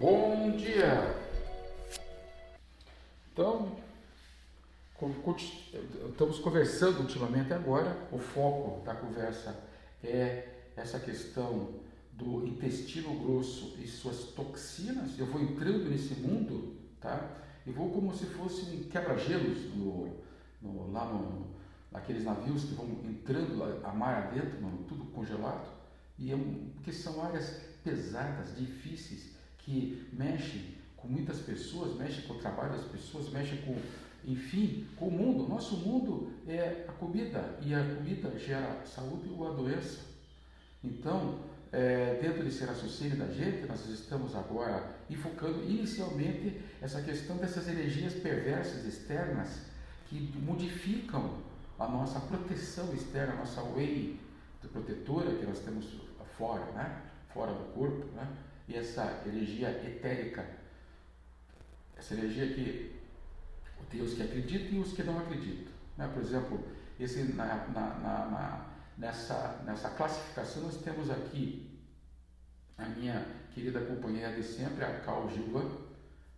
Bom dia! Então, estamos conversando ultimamente agora, o foco da conversa é essa questão do intestino grosso e suas toxinas. Eu vou entrando nesse mundo, tá? E vou como se fosse um quebra-gelos no, no, lá no, naqueles navios que vão entrando a mar adentro, tudo congelado, e é um, porque são áreas pesadas, difíceis, que mexem com muitas pessoas, mexem com o trabalho das pessoas, mexem com, enfim, com o mundo. Nosso mundo é a comida e a comida gera saúde ou a doença. Então, é, dentro desse raciocínio da gente, nós estamos agora enfocando inicialmente essa questão dessas energias perversas externas que modificam a nossa proteção externa, a nossa way protetora que nós temos fora, né? fora do corpo, né? E essa energia etérica, essa energia que tem os que acreditam e os que não acreditam. Né? Por exemplo, esse, na, na, na, nessa, nessa classificação nós temos aqui a minha querida companheira de sempre, a Cal Gilva,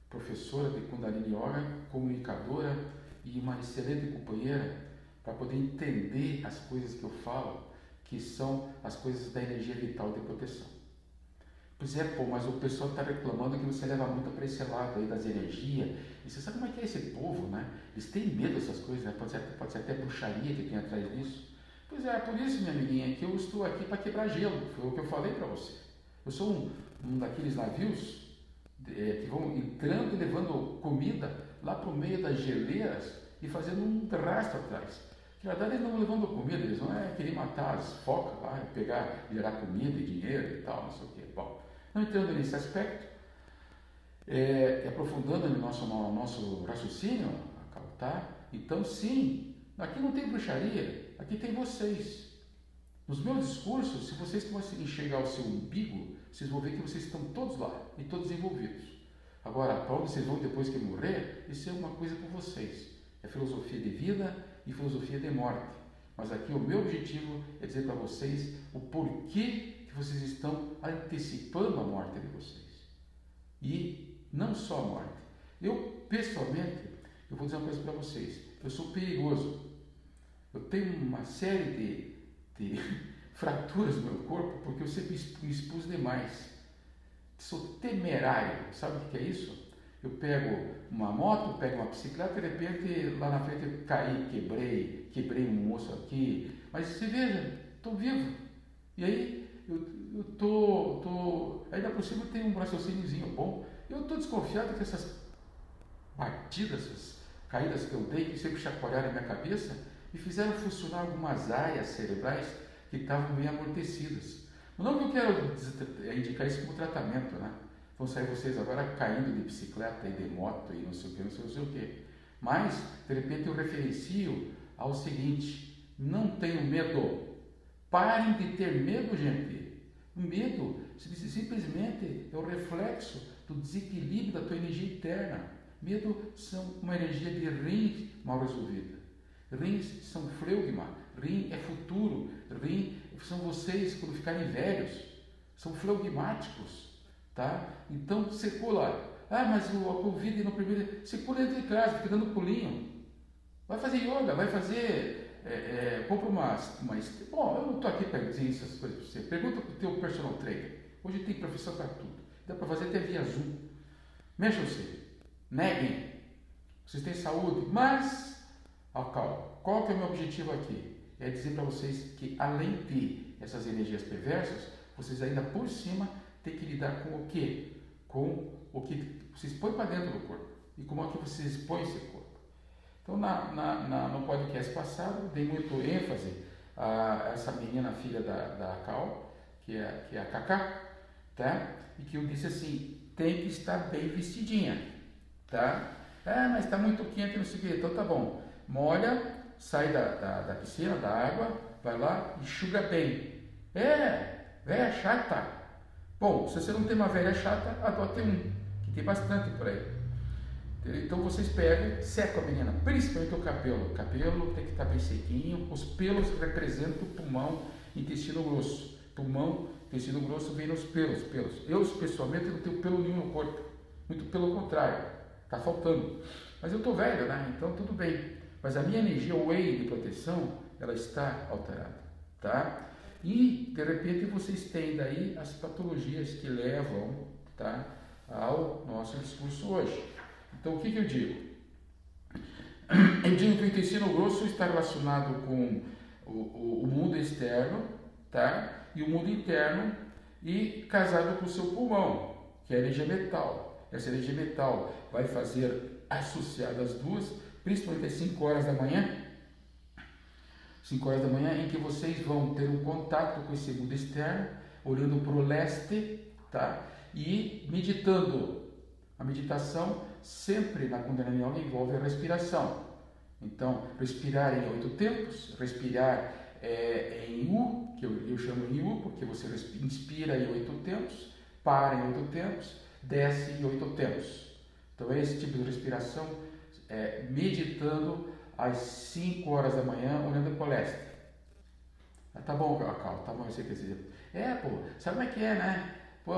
professora de Kundalini Yoga, comunicadora e uma excelente companheira para poder entender as coisas que eu falo, que são as coisas da energia vital de proteção. Pois é, pô, mas o pessoal está reclamando que você leva muito para esse lado aí das energias. E você sabe como é que é esse povo, né? Eles têm medo dessas coisas, né? pode, ser, pode ser até bruxaria que tem atrás disso. Pois é, por isso, minha amiguinha, que eu estou aqui para quebrar gelo. Foi o que eu falei para você. Eu sou um, um daqueles navios é, que vão entrando e levando comida lá para o meio das geleiras e fazendo um rastro atrás. Na verdade eles não levando comida, eles não é querer matar as focas lá, pegar, gerar comida e dinheiro e tal, não sei o quê. Bom, não entrando nesse aspecto, é, aprofundando no nosso, no nosso raciocínio, tá? então sim, aqui não tem bruxaria, aqui tem vocês. Nos meus discursos, se vocês conseguirem enxergar o seu umbigo, vocês vão ver que vocês estão todos lá e todos envolvidos. Agora, para onde vocês vão depois que morrer, isso é uma coisa com vocês. É filosofia de vida e filosofia de morte. Mas aqui o meu objetivo é dizer para vocês o porquê que vocês estão antecipando a morte de vocês. E não só a morte. Eu, pessoalmente, eu vou dizer uma coisa para vocês. Eu sou perigoso. Eu tenho uma série de, de fraturas no meu corpo porque eu sempre me expus demais. Sou temerário. Sabe o que é isso? Eu pego uma moto, pego uma bicicleta de repente lá na frente eu caí, quebrei, quebrei um moço aqui. Mas você veja, estou vivo. E aí eu tô, tô, ainda por cima tem um raciocíniozinho bom. Eu estou desconfiado que essas batidas, essas caídas que eu dei, que sempre chacoalharam a minha cabeça, e fizeram funcionar algumas áreas cerebrais que estavam meio amortecidas. Não que eu quero indicar isso como tratamento, né? Vão sair vocês agora caindo de bicicleta e de moto e não sei o que, não sei, não sei o que. Mas, de repente, eu referencio ao seguinte: não tenham medo. Parem de ter medo, gente. O medo simplesmente é o reflexo do desequilíbrio da tua energia interna. Medo são uma energia de rins mal resolvida. Rins são fleugma, rim é futuro, rim são vocês quando ficarem velhos, são fleugmáticos, tá? Então circula. Ah, mas a Covid no primeiro. Circula dentro de casa, fica dando pulinho. Vai fazer yoga, vai fazer é, é, compra uma, uma. Bom, eu não estou aqui para dizer essas coisas para você. Pergunta para o teu personal trainer. Hoje tem profissão para tudo. Dá para fazer até via Zoom. Mexam-se. Neguem. Vocês têm saúde. Mas, calma. Qual que é o meu objetivo aqui? É dizer para vocês que, além de essas energias perversas, vocês ainda por cima têm que lidar com o quê? Com o que vocês põem para dentro do corpo. E como é que vocês expõem esse corpo. Então, na, na, na, no podcast passado, dei muito ênfase a essa menina, filha da, da Cal, que é, que é a Cacá, tá? E que eu disse assim, tem que estar bem vestidinha, tá? Ah, mas está muito quente, não sei o quê. Então tá bom. Molha, sai da, da, da piscina, da água, vai lá, enxuga bem. É, velha chata. Bom, se você não tem uma velha chata, adote um, que tem bastante por aí. Então vocês pegam, secam a menina, principalmente o cabelo. O cabelo tem que estar bem sequinho. Os pelos representam o pulmão, intestino grosso. Pulmão tecido grosso vem nos pelos, pelos. Eu, pessoalmente, não tenho pelo nenhum no corpo. Muito pelo contrário, está faltando. Mas eu estou velho, né? Então tudo bem. Mas a minha energia whey de proteção, ela está alterada, tá? E, de repente, vocês têm daí as patologias que levam, tá? Ao nosso discurso hoje. Então, o que, que eu digo? Eu digo que o intestino grosso está relacionado com o, o, o mundo externo, tá? E o mundo interno e casado com o seu pulmão, que é a energia metal. Essa energia metal vai fazer associada as duas, principalmente às 5 horas da manhã, 5 horas da manhã, em que vocês vão ter um contato com esse mundo externo, olhando para o leste, tá? E meditando. A meditação sempre na Kundalini envolve a respiração. Então, respirar em oito tempos, respirar é, em U, que eu, eu chamo em U, porque você inspira em oito tempos, para em oito tempos, desce em oito tempos. Então, é esse tipo de respiração, é, meditando às 5 horas da manhã, olhando para o leste. Ah, tá bom, Cacau, tá bom, eu sei que dizer. É, pô, sabe como é que é, né? Pô,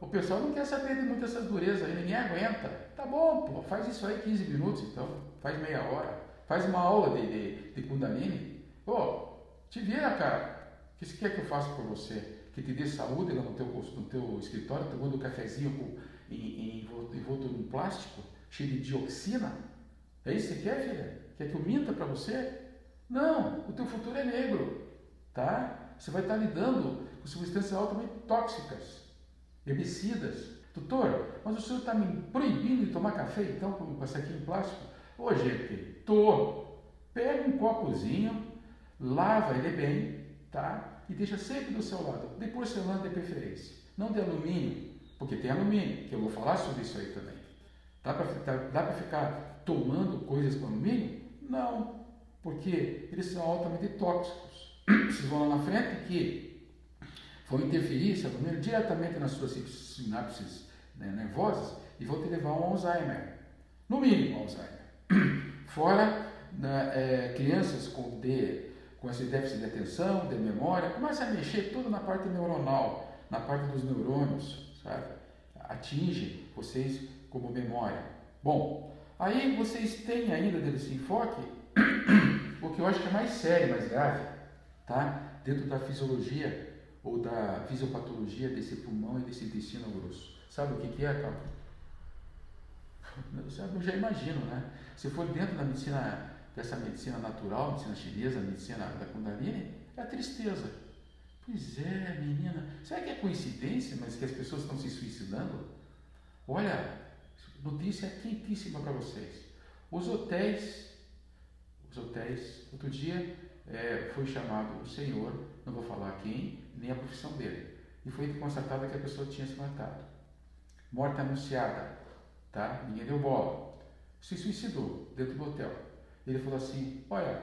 o pessoal não quer saber de muitas essas durezas aí, ninguém aguenta. Tá bom, pô, faz isso aí 15 minutos então, faz meia hora, faz uma aula de, de, de Kundalini. Pô, te vira, cara. O que você quer que eu faça por você? Que te dê saúde lá no teu, no teu escritório, tomando um cafezinho com, em, em, envolto num plástico, cheio de dioxina? É isso que você quer, filha? Quer que eu minta para você? Não, o teu futuro é negro, tá? Você vai estar lidando com substâncias altamente tóxicas, herbicidas. Doutor, mas o senhor está me proibindo de tomar café então com essa aqui em plástico? Ô gente, tô. Pega um copozinho, lava ele bem, tá? E deixa sempre do seu lado, de porcelana de preferência, não de alumínio, porque tem alumínio, que eu vou falar sobre isso aí também. Dá para ficar tomando coisas com alumínio? Não, porque eles são altamente tóxicos. Vocês vão lá na frente que vão interferir, alumínio, diretamente nas suas sinapses né, nervosas e vão te levar a um Alzheimer. No mínimo, Alzheimer. Fora né, é, crianças com, de, com esse déficit de atenção, de memória, começa a mexer tudo na parte neuronal, na parte dos neurônios, sabe? Atinge vocês como memória. Bom, aí vocês têm ainda desse enfoque o que eu acho que é mais sério, mais grave, tá? Dentro da fisiologia ou da fisiopatologia desse pulmão e desse intestino grosso. Sabe o que, que é, Calma? Eu já imagino, né? Se for dentro da medicina, dessa medicina natural, medicina chinesa, medicina da Kundalini, é a tristeza. Pois é, menina. Será que é coincidência, mas que as pessoas estão se suicidando? Olha, notícia quentíssima para vocês. Os hotéis, os hotéis, outro dia é, foi chamado o senhor, não vou falar quem, nem a profissão dele, e foi constatado que a pessoa tinha se matado. Morte anunciada, tá? Ninguém deu bola. Se suicidou dentro do hotel. Ele falou assim: Olha,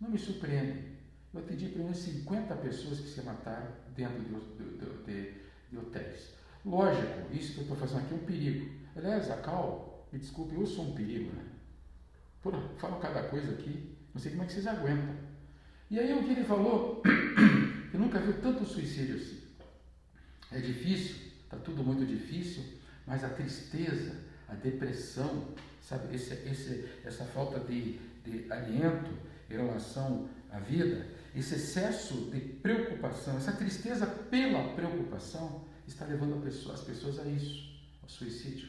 não me surpreende. Eu atendi pelo menos 50 pessoas que se mataram dentro de, de, de, de hotéis. Lógico, isso que eu estou fazendo aqui é um perigo. Aliás, a Cal, me desculpe, eu sou um perigo, né? Porra, falo cada coisa aqui, não sei como é que vocês aguentam. E aí o que ele falou, eu nunca vi tanto suicídio assim. É difícil, está tudo muito difícil, mas a tristeza, a depressão, sabe, esse, esse, essa falta de, de aliento em relação à vida, esse excesso de preocupação, essa tristeza pela preocupação, está levando pessoa, as pessoas a isso, ao suicídio.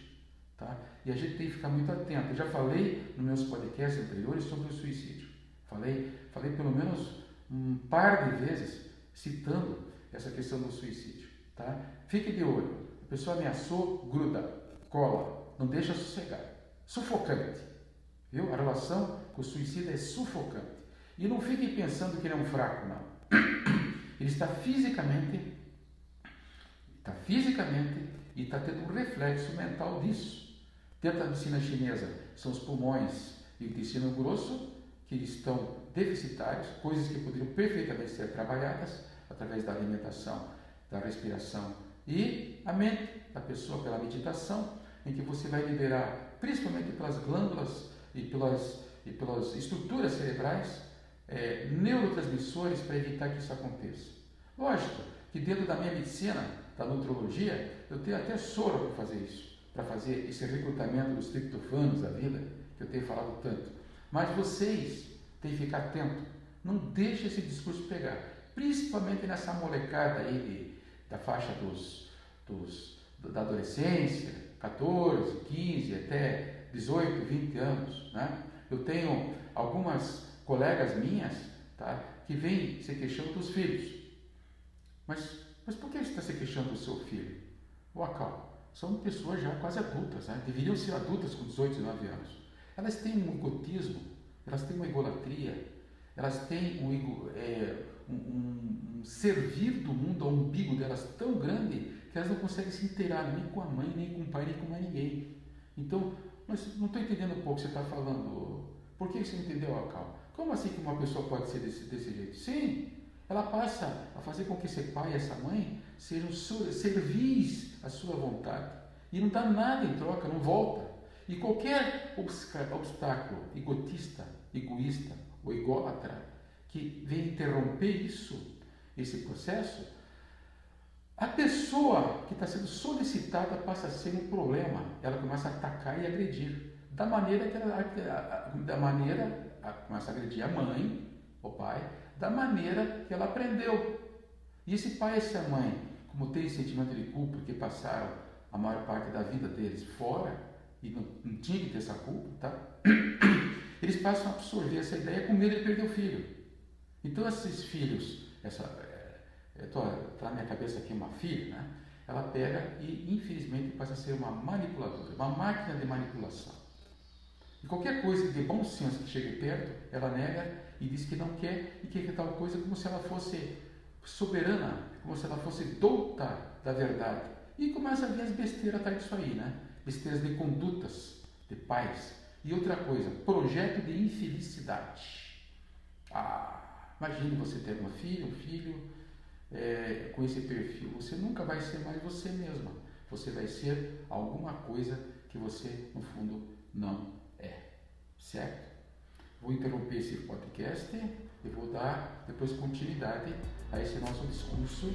Tá? E a gente tem que ficar muito atento. Eu já falei nos meus podcasts anteriores sobre o suicídio. Falei, falei pelo menos um par de vezes citando essa questão do suicídio. Tá? Fique de olho. A pessoa ameaçou, gruda, cola, não deixa sossegar. Sufocante. Viu? A relação com o suicídio é sufocante. E não fique pensando que ele é um fraco, não. Ele está fisicamente, está fisicamente e está tendo um reflexo mental disso. Dentro da medicina chinesa, são os pulmões e o intestino grosso que estão deficitários, coisas que poderiam perfeitamente ser trabalhadas através da alimentação, da respiração e a mente da pessoa pela meditação, em que você vai liberar, principalmente pelas glândulas e pelas, e pelas estruturas cerebrais, é, neurotransmissores para evitar que isso aconteça. Lógico que dentro da minha medicina, da nutrologia, eu tenho até soro para fazer isso, para fazer esse recrutamento dos triptofanos da vida, que eu tenho falado tanto. Mas vocês têm que ficar atentos, não deixe esse discurso pegar, principalmente nessa molecada aí de, da faixa dos, dos, da adolescência, 14, 15, até 18, 20 anos. Né? Eu tenho algumas colegas minhas tá, que vêm se queixando dos filhos. Mas, mas por que você está se queixando do seu filho? O Acal, são pessoas já quase adultas, né? deveriam ser adultas com 18, 19 anos. Elas têm um egotismo, elas têm uma egolatria, elas têm um, é, um, um, servir do mundo ao umbigo delas tão grande que elas não conseguem se inteirar nem com a mãe, nem com o pai, nem com mais ninguém. Então, mas não estou entendendo um pouco o que você está falando. Por que você não entendeu, Acal? Como assim que uma pessoa pode ser desse, desse jeito? Sim, ela passa a fazer com que esse pai e essa mãe sejam servis à sua vontade. E não dá nada em troca, não volta. E qualquer obstáculo egotista, egoísta ou ególatra que venha interromper isso, esse processo, a pessoa que está sendo solicitada passa a ser um problema. Ela começa a atacar e agredir. Da maneira que ela, da maneira, começa a agredir a mãe, o pai, da maneira que ela aprendeu. E esse pai e essa mãe, como tem sentimento de culpa, porque passaram a maior parte da vida deles fora, e não, não tinha que ter essa culpa, tá? Eles passam a absorver essa ideia com medo de perder o filho. Então esses filhos, essa, é, na minha cabeça aqui uma filha, né? ela pega e infelizmente passa a ser uma manipuladora, uma máquina de manipulação. E qualquer coisa de bom senso que chegue perto, ela nega e diz que não quer e quer tal coisa como se ela fosse soberana, como se ela fosse douta da verdade. E começa a vir as besteiras atrás disso aí, né? Besteiras de condutas, de pais. E outra coisa, projeto de infelicidade. Ah, imagine você ter uma filha, um filho é, com esse perfil. Você nunca vai ser mais você mesma. Você vai ser alguma coisa que você, no fundo, não é. Certo? Vou interromper esse podcast e vou dar depois continuidade a esse nosso discurso